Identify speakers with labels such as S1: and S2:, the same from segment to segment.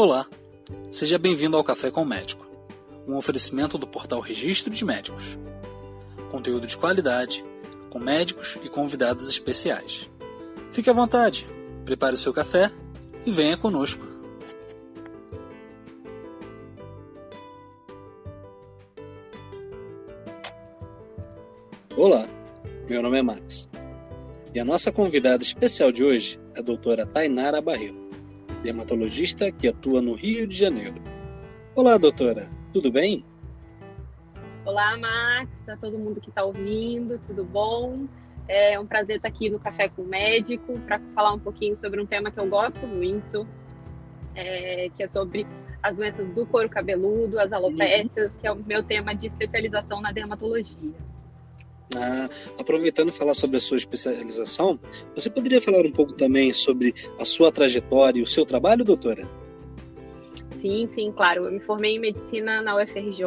S1: Olá, seja bem-vindo ao Café com o Médico, um oferecimento do portal Registro de Médicos. Conteúdo de qualidade, com médicos e convidados especiais. Fique à vontade, prepare o seu café e venha conosco. Olá, meu nome é Max e a nossa convidada especial de hoje é a doutora Tainara Barreto dermatologista que atua no Rio de Janeiro. Olá, doutora, tudo bem?
S2: Olá, Max, a todo mundo que está ouvindo, tudo bom? É um prazer estar aqui no Café com o Médico para falar um pouquinho sobre um tema que eu gosto muito, é, que é sobre as doenças do couro cabeludo, as alopécias, que é o meu tema de especialização na dermatologia.
S1: Ah, aproveitando falar sobre a sua especialização, você poderia falar um pouco também sobre a sua trajetória e o seu trabalho, doutora?
S2: Sim, sim, claro. Eu me formei em medicina na UFRJ,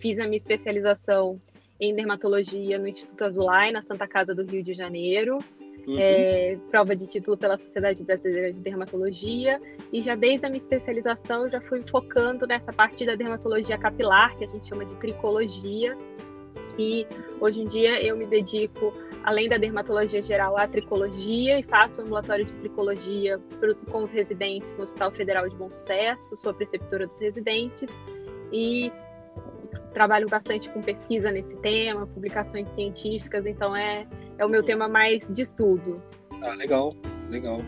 S2: fiz a minha especialização em dermatologia no Instituto Azulay, na Santa Casa do Rio de Janeiro. Uhum. É, prova de título pela Sociedade Brasileira de Dermatologia e já desde a minha especialização já fui focando nessa parte da dermatologia capilar que a gente chama de tricologia e hoje em dia eu me dedico, além da dermatologia geral, à tricologia e faço ambulatório de tricologia com os residentes no Hospital Federal de Bom Sucesso, sou preceptora dos residentes e trabalho bastante com pesquisa nesse tema, publicações científicas, então é, é o meu tema mais de estudo.
S1: Ah, legal, legal.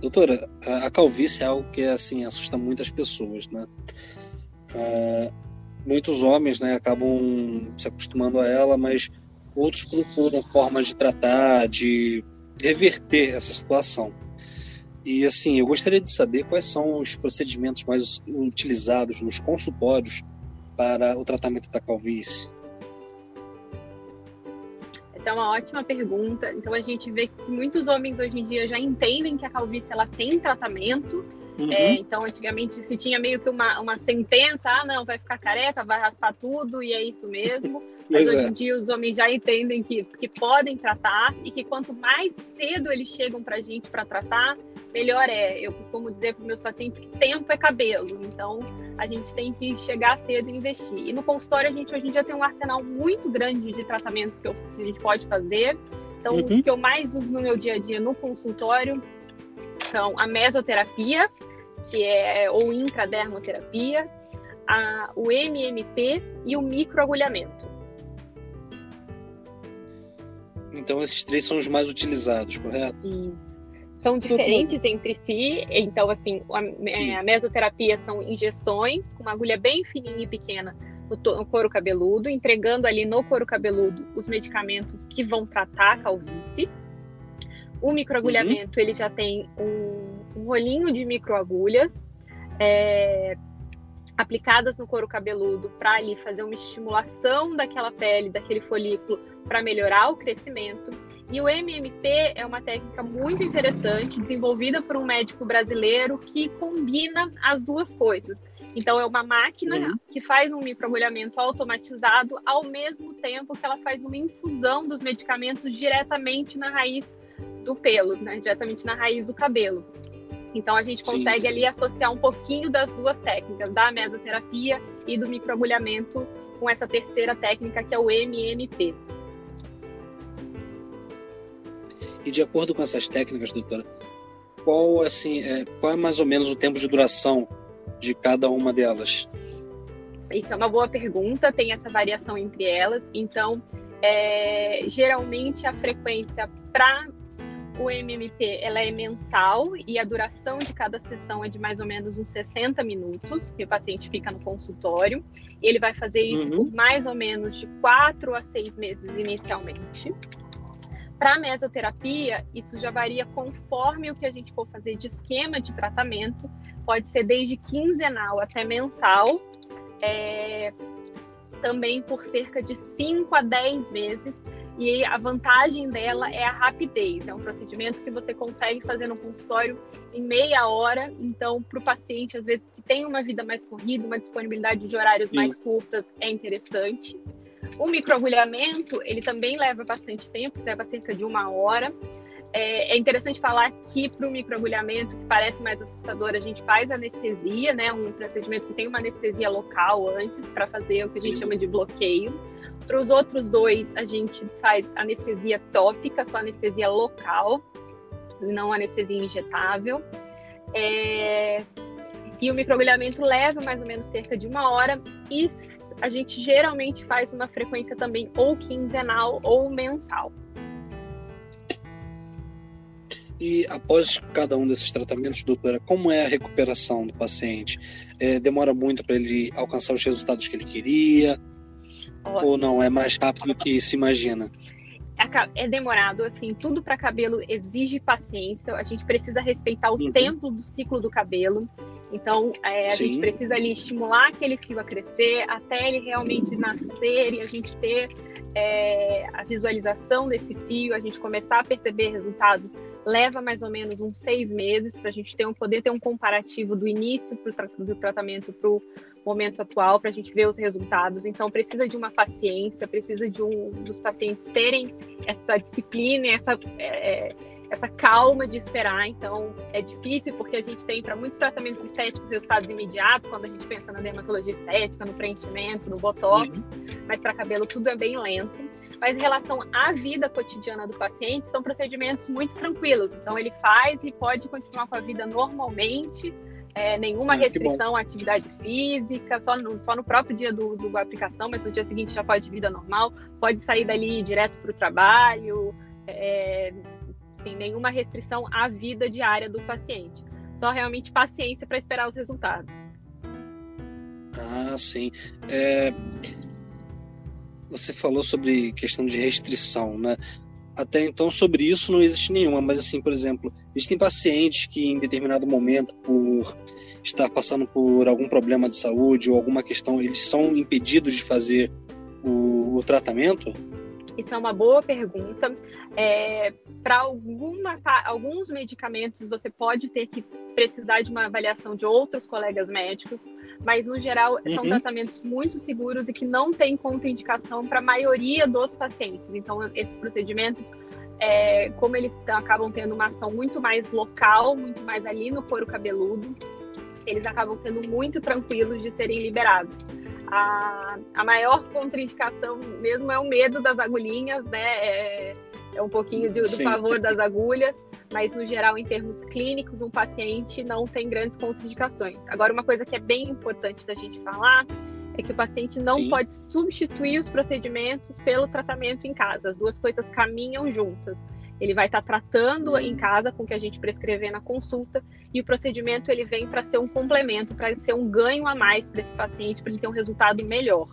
S1: Doutora, a calvície é algo que assim assusta muitas pessoas, né? Uh, muitos homens né, acabam se acostumando a ela, mas outros procuram formas de tratar, de reverter essa situação. E assim, eu gostaria de saber quais são os procedimentos mais utilizados nos consultórios para o tratamento da calvície.
S2: Essa é uma ótima pergunta. Então a gente vê que muitos homens hoje em dia já entendem que a calvície ela tem tratamento Uhum. É, então, antigamente se tinha meio que uma, uma sentença, ah, não, vai ficar careca, vai raspar tudo e é isso mesmo. Mas hoje é. em dia os homens já entendem que, que podem tratar e que quanto mais cedo eles chegam para a gente para tratar, melhor é. Eu costumo dizer para meus pacientes que tempo é cabelo, então a gente tem que chegar cedo e investir. E no consultório a gente hoje em dia tem um arsenal muito grande de tratamentos que, eu, que a gente pode fazer. Então, uhum. o que eu mais uso no meu dia a dia no consultório são a mesoterapia, que é ou intradermoterapia, a, o MMP e o microagulhamento.
S1: Então esses três são os mais utilizados, correto?
S2: Isso. São diferentes entre si, então assim, a, é, a, mesoterapia são injeções com uma agulha bem fininha e pequena no, no couro cabeludo, entregando ali no couro cabeludo os medicamentos que vão tratar a calvície. O microagulhamento, uhum. ele já tem um, um rolinho de microagulhas é, aplicadas no couro cabeludo para ali fazer uma estimulação daquela pele, daquele folículo, para melhorar o crescimento. E o MMP é uma técnica muito interessante, desenvolvida por um médico brasileiro que combina as duas coisas. Então, é uma máquina uhum. que faz um microagulhamento automatizado ao mesmo tempo que ela faz uma infusão dos medicamentos diretamente na raiz do pelo, né, diretamente na raiz do cabelo. Então a gente consegue sim, sim. ali associar um pouquinho das duas técnicas, da mesoterapia e do microagulhamento com essa terceira técnica que é o MMP.
S1: E de acordo com essas técnicas, doutora, qual assim, é, qual é mais ou menos o tempo de duração de cada uma delas?
S2: Isso é uma boa pergunta, tem essa variação entre elas. Então, é, geralmente a frequência para o MMP ela é mensal e a duração de cada sessão é de mais ou menos uns 60 minutos, que o paciente fica no consultório. Ele vai fazer isso uhum. por mais ou menos de 4 a 6 meses inicialmente. Para a mesoterapia, isso já varia conforme o que a gente for fazer de esquema de tratamento. Pode ser desde quinzenal até mensal, é, também por cerca de 5 a 10 meses e a vantagem dela é a rapidez. É um procedimento que você consegue fazer no consultório em meia hora. Então, para o paciente, às vezes, que tem uma vida mais corrida, uma disponibilidade de horários Sim. mais curtas, é interessante. O microagulhamento, ele também leva bastante tempo, leva cerca de uma hora. É, é interessante falar que para o microagulhamento, que parece mais assustador, a gente faz anestesia, né? Um procedimento que tem uma anestesia local antes para fazer o que a gente chama de bloqueio. Para os outros dois, a gente faz anestesia tópica, só anestesia local, não anestesia injetável. É... E o microagulhamento leva mais ou menos cerca de uma hora e a gente geralmente faz numa frequência também ou quinzenal ou mensal.
S1: E após cada um desses tratamentos, doutora, como é a recuperação do paciente? É, demora muito para ele alcançar os resultados que ele queria? Ótimo. Ou não? É mais rápido do que se imagina?
S2: É demorado, assim, tudo para cabelo exige paciência. A gente precisa respeitar o uhum. tempo do ciclo do cabelo. Então, é, a Sim. gente precisa ali estimular aquele fio a crescer até ele realmente nascer e a gente ter é, a visualização desse fio, a gente começar a perceber resultados, leva mais ou menos uns seis meses para a gente ter um, poder ter um comparativo do início pro, do tratamento para o momento atual, para a gente ver os resultados. Então, precisa de uma paciência, precisa de um dos pacientes terem essa disciplina, essa. É, essa calma de esperar. Então, é difícil porque a gente tem para muitos tratamentos estéticos resultados imediatos, quando a gente pensa na dermatologia estética, no preenchimento, no botox, uhum. mas para cabelo tudo é bem lento. Mas em relação à vida cotidiana do paciente, são procedimentos muito tranquilos. Então, ele faz e pode continuar com a vida normalmente, é, nenhuma ah, restrição à atividade física, só no, só no próprio dia do, do aplicação, mas no dia seguinte já pode vida normal, pode sair dali direto para o trabalho, é, assim, nenhuma restrição à vida diária do paciente. Só realmente paciência para esperar os resultados.
S1: Ah, sim. É... Você falou sobre questão de restrição, né? Até então, sobre isso não existe nenhuma, mas assim, por exemplo, existem pacientes que em determinado momento, por estar passando por algum problema de saúde ou alguma questão, eles são impedidos de fazer o, o tratamento?
S2: Isso é uma boa pergunta. É, Para alguns medicamentos, você pode ter que precisar de uma avaliação de outros colegas médicos, mas no geral uhum. são tratamentos muito seguros e que não tem contraindicação para a maioria dos pacientes. Então, esses procedimentos, é, como eles acabam tendo uma ação muito mais local, muito mais ali no couro cabeludo, eles acabam sendo muito tranquilos de serem liberados a, a maior contraindicação mesmo é o medo das agulhinhas, né? É, é um pouquinho do, do pavor das agulhas, mas no geral, em termos clínicos, um paciente não tem grandes contraindicações. Agora, uma coisa que é bem importante da gente falar é que o paciente não Sim. pode substituir os procedimentos pelo tratamento em casa. As duas coisas caminham juntas. Ele vai estar tá tratando em casa com o que a gente prescrever na consulta e o procedimento ele vem para ser um complemento, para ser um ganho a mais para esse paciente, para ele ter um resultado melhor.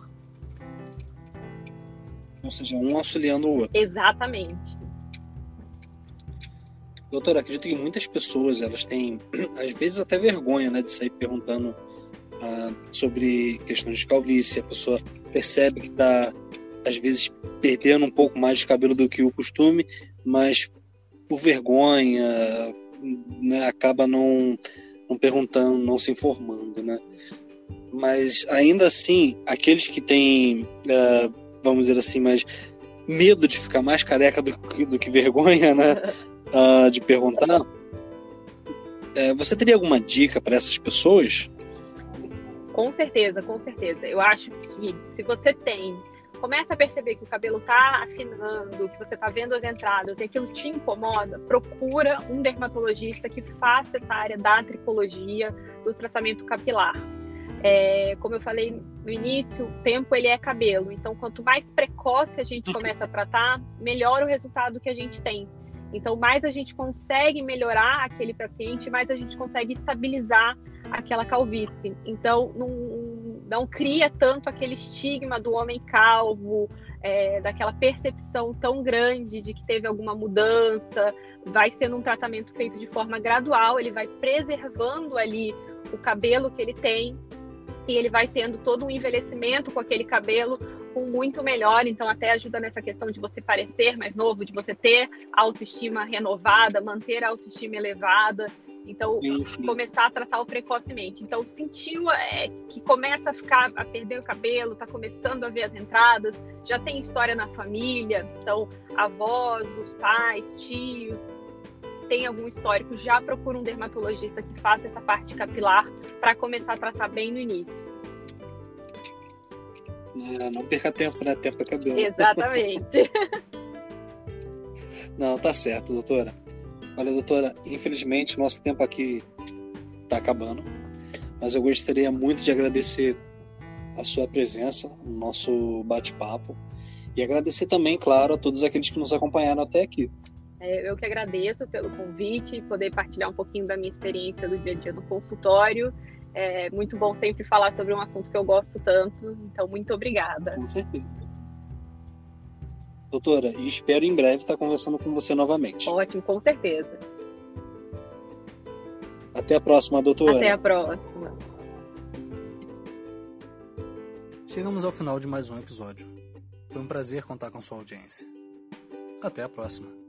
S1: Ou seja, um auxiliando o outro.
S2: Exatamente.
S1: Doutora, acredito que muitas pessoas elas têm, às vezes, até vergonha né, de sair perguntando ah, sobre questões de calvície. A pessoa percebe que está, às vezes, perdendo um pouco mais de cabelo do que o costume, mas por vergonha, né, acaba não, não perguntando, não se informando, né? Mas ainda assim, aqueles que têm, uh, vamos dizer assim, mais medo de ficar mais careca do, do que vergonha, né? Uh, de perguntar. Uh, você teria alguma dica para essas pessoas?
S2: Com certeza, com certeza. Eu acho que se você tem começa a perceber que o cabelo tá afinando, que você tá vendo as entradas e aquilo te incomoda, procura um dermatologista que faça essa área da tricologia, do tratamento capilar. É, como eu falei no início, o tempo ele é cabelo. Então, quanto mais precoce a gente começa a tratar, melhor o resultado que a gente tem. Então, mais a gente consegue melhorar aquele paciente, mais a gente consegue estabilizar aquela calvície. Então, não, não cria tanto aquele estigma do homem calvo, é, daquela percepção tão grande de que teve alguma mudança. Vai sendo um tratamento feito de forma gradual, ele vai preservando ali o cabelo que ele tem e ele vai tendo todo um envelhecimento com aquele cabelo com muito melhor, então até ajuda nessa questão de você parecer mais novo, de você ter autoestima renovada, manter a autoestima elevada. Então, começar a tratar precocemente. Então, sentiu é, que começa a ficar, a perder o cabelo, está começando a ver as entradas, já tem história na família, então, avós, os pais, tios, tem algum histórico, já procura um dermatologista que faça essa parte capilar para começar a tratar bem no início.
S1: É, não perca tempo, né? Tempo é cabelo.
S2: Exatamente.
S1: não, tá certo, doutora. Olha, doutora, infelizmente nosso tempo aqui está acabando, mas eu gostaria muito de agradecer a sua presença no nosso bate-papo e agradecer também, claro, a todos aqueles que nos acompanharam até aqui.
S2: É, eu que agradeço pelo convite, poder partilhar um pouquinho da minha experiência do dia a dia no consultório. É muito bom sempre falar sobre um assunto que eu gosto tanto, então muito obrigada.
S1: Com certeza. Doutora, e espero em breve estar conversando com você novamente.
S2: Ótimo, com certeza.
S1: Até a próxima, doutora.
S2: Até a próxima.
S1: Chegamos ao final de mais um episódio. Foi um prazer contar com sua audiência. Até a próxima.